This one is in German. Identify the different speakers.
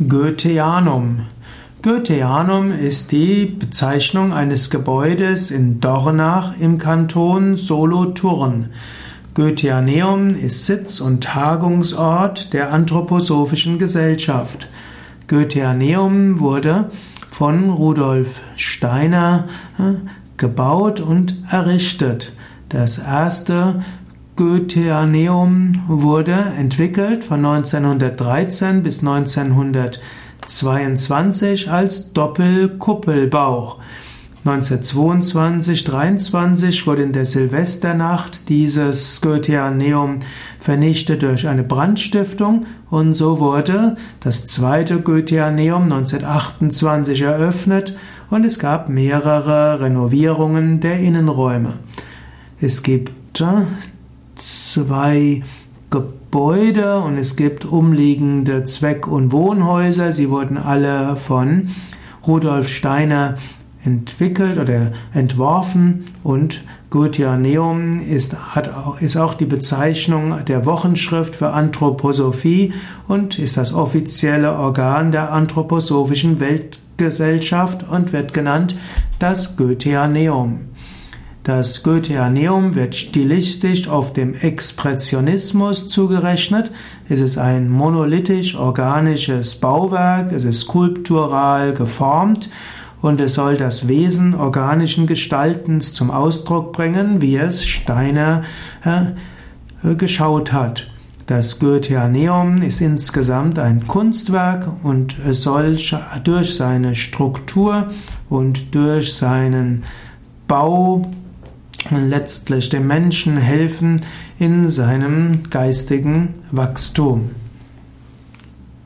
Speaker 1: Goetheanum. Goetheanum ist die Bezeichnung eines Gebäudes in Dornach im Kanton Solothurn. Goetheaneum ist Sitz und Tagungsort der Anthroposophischen Gesellschaft. Goetheaneum wurde von Rudolf Steiner äh, gebaut und errichtet. Das erste Goetheaneum wurde entwickelt von 1913 bis 1922 als Doppelkuppelbau. 1922-23 wurde in der Silvesternacht dieses Goetheaneum vernichtet durch eine Brandstiftung und so wurde das zweite Goetheaneum 1928 eröffnet und es gab mehrere Renovierungen der Innenräume. Es gibt zwei Gebäude und es gibt umliegende Zweck- und Wohnhäuser. Sie wurden alle von Rudolf Steiner entwickelt oder entworfen und Goetheaneum ist, hat, ist auch die Bezeichnung der Wochenschrift für Anthroposophie und ist das offizielle Organ der Anthroposophischen Weltgesellschaft und wird genannt das Goetheaneum. Das Goetheaneum wird stilistisch auf dem Expressionismus zugerechnet. Es ist ein monolithisch-organisches Bauwerk, es ist skulptural geformt und es soll das Wesen organischen Gestaltens zum Ausdruck bringen, wie es Steiner äh, geschaut hat. Das Goetheaneum ist insgesamt ein Kunstwerk und es soll durch seine Struktur und durch seinen Bau letztlich dem Menschen helfen in seinem geistigen Wachstum.